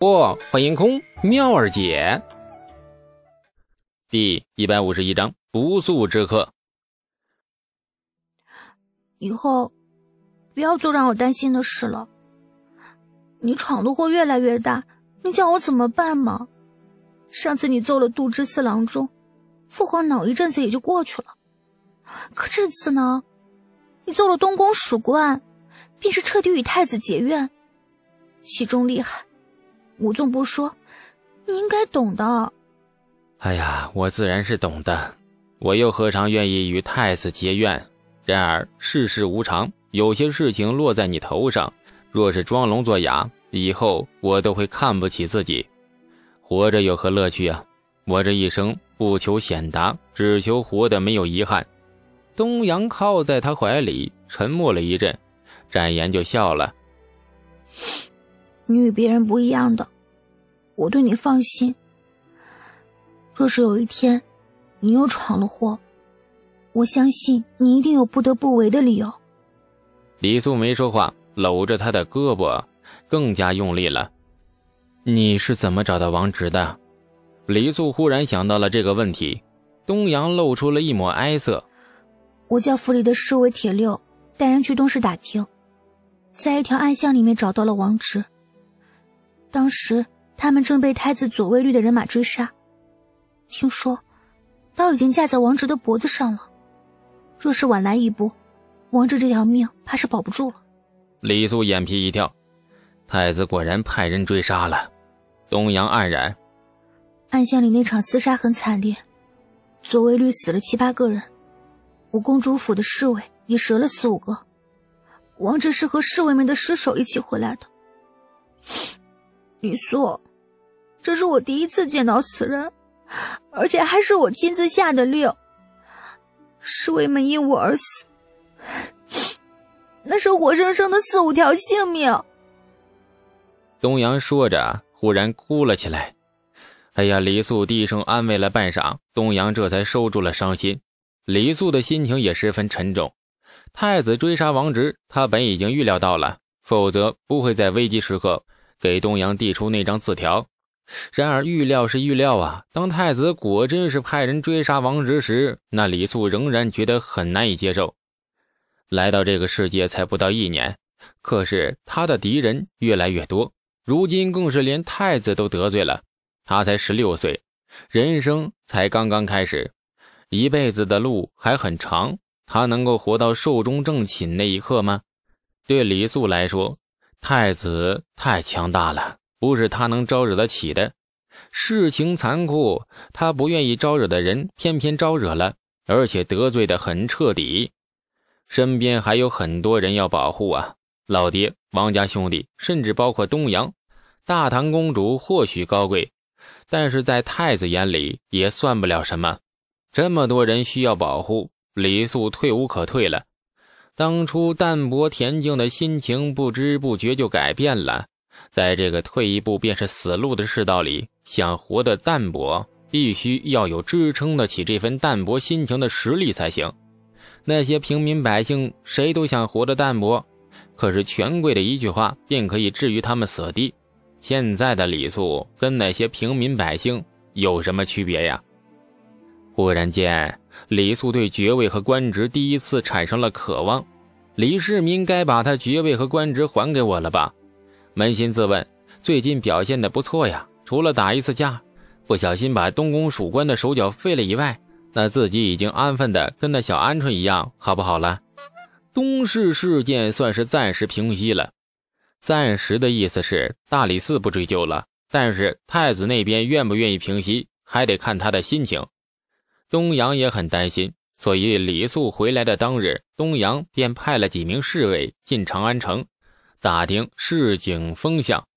不，欢迎空妙儿姐。第一百五十一章不速之客。以后不要做让我担心的事了。你闯的祸越来越大，你叫我怎么办嘛？上次你揍了杜之四郎中，父皇恼一阵子也就过去了。可这次呢，你揍了东宫属官，便是彻底与太子结怨，其中厉害。武纵不说，你应该懂的。哎呀，我自然是懂的。我又何尝愿意与太子结怨？然而世事无常，有些事情落在你头上，若是装聋作哑，以后我都会看不起自己。活着有何乐趣啊？我这一生不求显达，只求活得没有遗憾。东阳靠在他怀里，沉默了一阵，展颜就笑了。你与别人不一样的，我对你放心。若是有一天，你又闯了祸，我相信你一定有不得不为的理由。李素没说话，搂着他的胳膊，更加用力了。你是怎么找到王直的？李素忽然想到了这个问题。东阳露出了一抹哀色。我叫府里的侍卫铁六，带人去东市打听，在一条暗巷里面找到了王直。当时他们正被太子左卫律的人马追杀，听说刀已经架在王直的脖子上了。若是晚来一步，王直这条命怕是保不住了。李素眼皮一跳，太子果然派人追杀了。东阳黯然，暗巷里那场厮杀很惨烈，左卫律死了七八个人，我公主府的侍卫也折了四五个。王直是和侍卫们的尸首一起回来的。李素，这是我第一次见到此人，而且还是我亲自下的令。侍卫们因我而死，那是活生生的四五条性命。东阳说着，忽然哭了起来。哎呀，李素低声安慰了半晌，东阳这才收住了伤心。李素的心情也十分沉重。太子追杀王直，他本已经预料到了，否则不会在危机时刻。给东阳递出那张字条，然而预料是预料啊。当太子果真是派人追杀王直时，那李素仍然觉得很难以接受。来到这个世界才不到一年，可是他的敌人越来越多，如今更是连太子都得罪了。他才十六岁，人生才刚刚开始，一辈子的路还很长。他能够活到寿终正寝那一刻吗？对李素来说。太子太强大了，不是他能招惹得起的。事情残酷，他不愿意招惹的人，偏偏招惹了，而且得罪的很彻底。身边还有很多人要保护啊，老爹、王家兄弟，甚至包括东阳、大唐公主，或许高贵，但是在太子眼里也算不了什么。这么多人需要保护，李素退无可退了。当初淡泊恬静的心情，不知不觉就改变了。在这个退一步便是死路的世道里，想活得淡泊，必须要有支撑得起这份淡泊心情的实力才行。那些平民百姓谁都想活得淡泊，可是权贵的一句话便可以置于他们死地。现在的李素跟那些平民百姓有什么区别呀？忽然间。李素对爵位和官职第一次产生了渴望，李世民该把他爵位和官职还给我了吧？扪心自问，最近表现的不错呀，除了打一次架，不小心把东宫属官的手脚废了以外，那自己已经安分的跟那小鹌鹑一样，好不好了？东市事件算是暂时平息了，暂时的意思是大理寺不追究了，但是太子那边愿不愿意平息，还得看他的心情。东阳也很担心，所以李素回来的当日，东阳便派了几名侍卫进长安城，打听市井风向。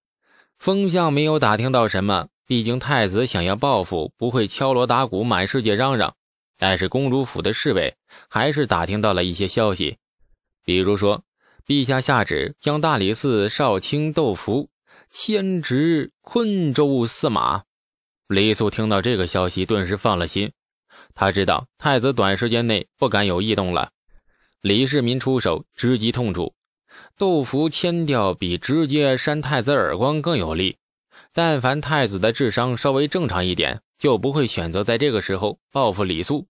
风向没有打听到什么，毕竟太子想要报复，不会敲锣打鼓满世界嚷嚷。但是公主府的侍卫还是打听到了一些消息，比如说，陛下下旨将大理寺少卿窦福迁职昆州司马。李素听到这个消息，顿时放了心。他知道太子短时间内不敢有异动了，李世民出手直击痛处，窦福迁调比直接扇太子耳光更有利。但凡太子的智商稍微正常一点，就不会选择在这个时候报复李肃。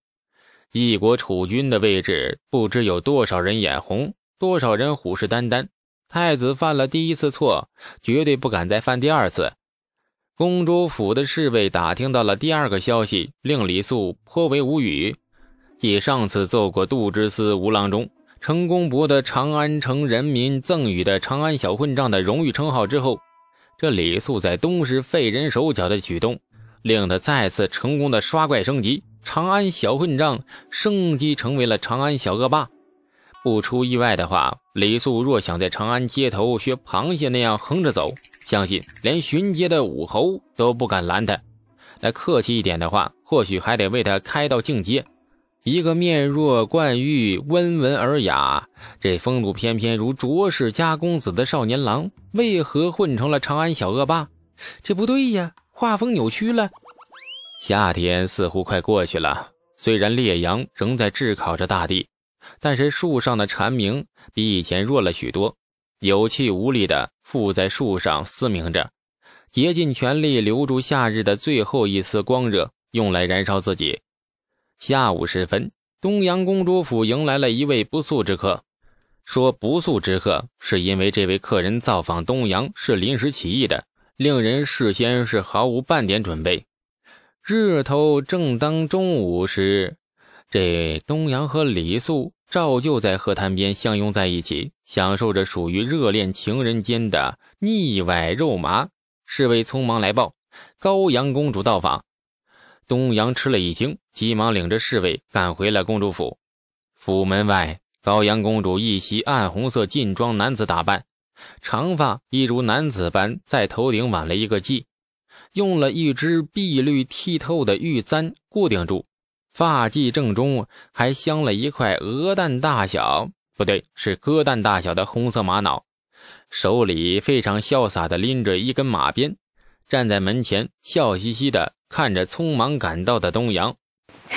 一国储君的位置，不知有多少人眼红，多少人虎视眈眈。太子犯了第一次错，绝对不敢再犯第二次。公主府的侍卫打听到了第二个消息，令李素颇为无语。继上次奏过杜之司吴郎中。成功博得长安城人民赠予的“长安小混账”的荣誉称号之后，这李素在东市废人手脚的举动，令他再次成功的刷怪升级，长安小混账升级成为了长安小恶霸。不出意外的话，李素若想在长安街头学螃蟹那样横着走，相信连巡街的武侯都不敢拦他。那客气一点的话，或许还得为他开道境街。一个面若冠玉、温文尔雅、这风度翩翩如卓氏家公子的少年郎，为何混成了长安小恶霸？这不对呀，画风扭曲了。夏天似乎快过去了，虽然烈阳仍在炙烤着大地，但是树上的蝉鸣比以前弱了许多，有气无力的附在树上嘶鸣着，竭尽全力留住夏日的最后一丝光热，用来燃烧自己。下午时分，东阳公主府迎来了一位不速之客。说不速之客，是因为这位客人造访东阳是临时起意的，令人事先是毫无半点准备。日头正当中午时，这东阳和李素照旧在河滩边相拥在一起，享受着属于热恋情人间的腻歪肉麻。侍卫匆忙来报，高阳公主到访。东阳吃了一惊，急忙领着侍卫赶回了公主府。府门外，高阳公主一袭暗红色劲装男子打扮，长发一如男子般在头顶挽了一个髻，用了一只碧绿剔透的玉簪固定住。发髻正中还镶了一块鹅蛋大小，不对，是鸽蛋大小的红色玛瑙。手里非常潇洒的拎着一根马鞭，站在门前，笑嘻嘻的。看着匆忙赶到的东阳，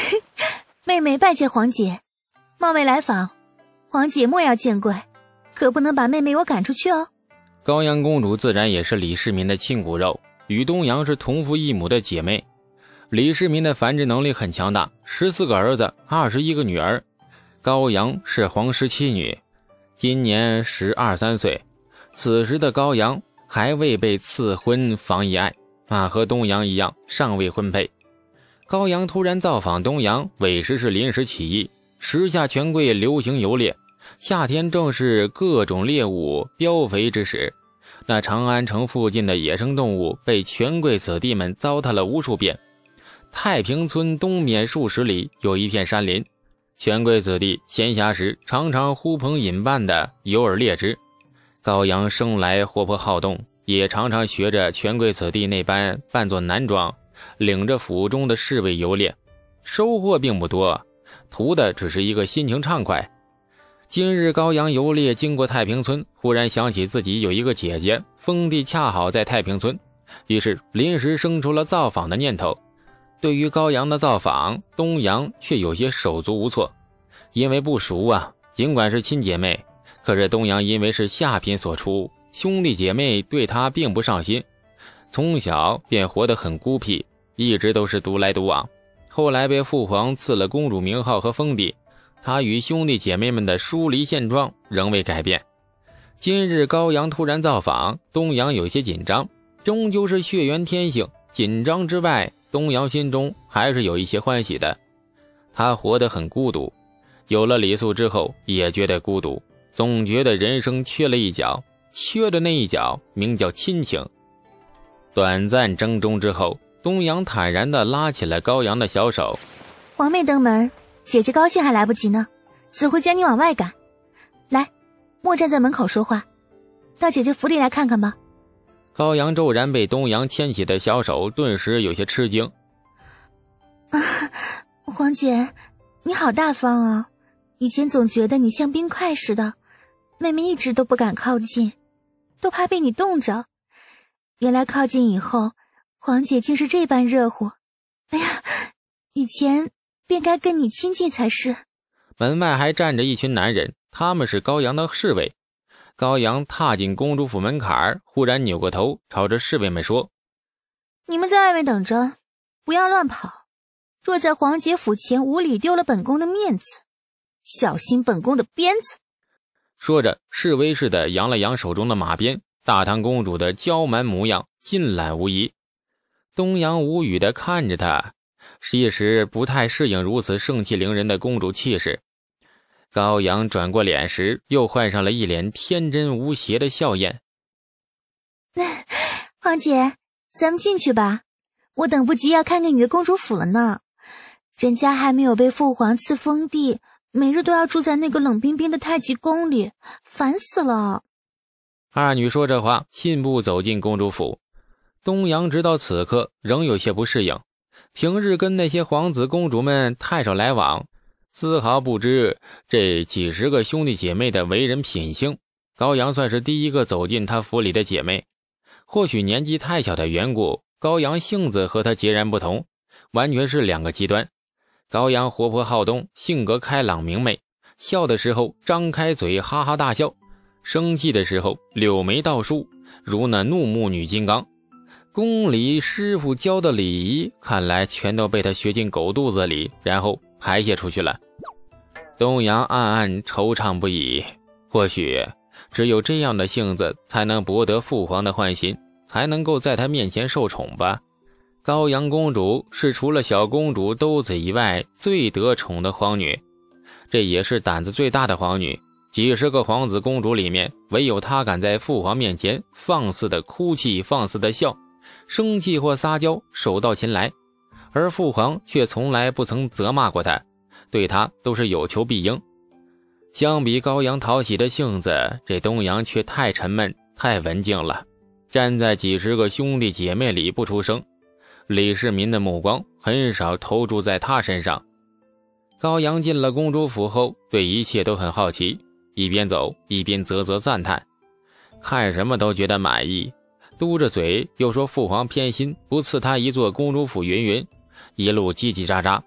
妹妹拜见皇姐，冒昧来访，皇姐莫要见怪，可不能把妹妹我赶出去哦。高阳公主自然也是李世民的亲骨肉，与东阳是同父异母的姐妹。李世民的繁殖能力很强大，十四个儿子，二十一个女儿。高阳是皇室妻女，今年十二三岁，此时的高阳还未被赐婚房以爱。啊，和东阳一样，尚未婚配。高阳突然造访东阳，委实是临时起意。时下权贵流行游猎，夏天正是各种猎物膘肥之时。那长安城附近的野生动物被权贵子弟们糟蹋了无数遍。太平村东面数十里有一片山林，权贵子弟闲暇时常常呼朋引伴的游而猎之。高阳生来活泼好动。也常常学着权贵子弟那般扮作男装，领着府中的侍卫游猎，收获并不多，图的只是一个心情畅快。今日高阳游猎经过太平村，忽然想起自己有一个姐姐，封地恰好在太平村，于是临时生出了造访的念头。对于高阳的造访，东阳却有些手足无措，因为不熟啊。尽管是亲姐妹，可是东阳因为是下品所出。兄弟姐妹对他并不上心，从小便活得很孤僻，一直都是独来独往。后来被父皇赐了公主名号和封地，他与兄弟姐妹们的疏离现状仍未改变。今日高阳突然造访，东阳有些紧张，终究是血缘天性。紧张之外，东阳心中还是有一些欢喜的。他活得很孤独，有了李素之后，也觉得孤独，总觉得人生缺了一角。缺的那一角名叫亲情。短暂争中之后，东阳坦然地拉起了高阳的小手。皇妹登门，姐姐高兴还来不及呢，怎会将你往外赶？来，莫站在门口说话，到姐姐府里来看看吧。高阳骤然被东阳牵起的小手，顿时有些吃惊。啊，黄姐，你好大方啊！以前总觉得你像冰块似的，妹妹一直都不敢靠近。都怕被你冻着，原来靠近以后，黄姐竟是这般热乎。哎呀，以前便该跟你亲近才是。门外还站着一群男人，他们是高阳的侍卫。高阳踏进公主府门槛忽然扭过头，朝着侍卫们说：“你们在外面等着，不要乱跑。若在皇姐府前无礼丢了本宫的面子，小心本宫的鞭子。说着，示威似的扬了扬手中的马鞭。大唐公主的娇蛮模样，尽览无遗。东阳无语的看着她，一时不太适应如此盛气凌人的公主气势。高阳转过脸时，又换上了一脸天真无邪的笑颜。皇姐，咱们进去吧，我等不及要看看你的公主府了呢。人家还没有被父皇赐封地，每日都要住在那个冷冰冰的太极宫里，烦死了。二女说这话，信步走进公主府。东阳直到此刻仍有些不适应，平日跟那些皇子公主们太少来往，丝毫不知这几十个兄弟姐妹的为人品性。高阳算是第一个走进他府里的姐妹，或许年纪太小的缘故，高阳性子和她截然不同，完全是两个极端。高阳活泼好动，性格开朗明媚，笑的时候张开嘴哈哈大笑，生气的时候柳眉倒竖，如那怒目女金刚。宫里师傅教的礼仪，看来全都被他学进狗肚子里，然后排泄出去了。东阳暗暗惆怅不已，或许只有这样的性子，才能博得父皇的欢心，才能够在他面前受宠吧。高阳公主是除了小公主兜子以外最得宠的皇女，这也是胆子最大的皇女。几十个皇子公主里面，唯有她敢在父皇面前放肆的哭泣，放肆的笑，生气或撒娇，手到擒来。而父皇却从来不曾责骂过他，对他都是有求必应。相比高阳讨喜的性子，这东阳却太沉闷，太文静了，站在几十个兄弟姐妹里不出声。李世民的目光很少投注在他身上。高阳进了公主府后，对一切都很好奇，一边走一边啧啧赞叹，看什么都觉得满意。嘟着嘴又说父皇偏心，不赐他一座公主府云云，一路叽叽喳喳。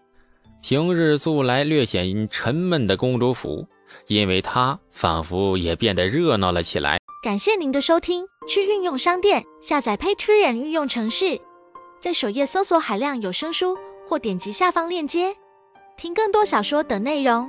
平日素来略显沉闷的公主府，因为他仿佛也变得热闹了起来。感谢您的收听，去运用商店下载 Patreon 运用城市。在首页搜索海量有声书，或点击下方链接听更多小说等内容。